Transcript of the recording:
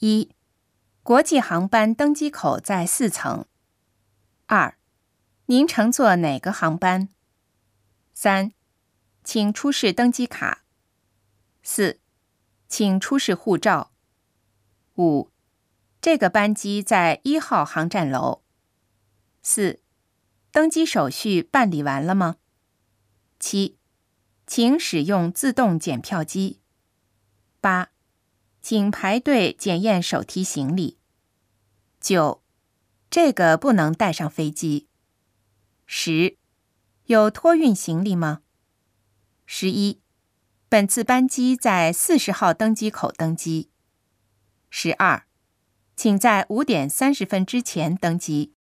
一、国际航班登机口在四层。二、您乘坐哪个航班？三、请出示登机卡。四、请出示护照。五、这个班机在一号航站楼。四、登机手续办理完了吗？七、请使用自动检票机。八、请排队检验手提行李。九、这个不能带上飞机。十、有托运行李吗？十一、本次班机在四十号登机口登机。十二，请在五点三十分之前登机。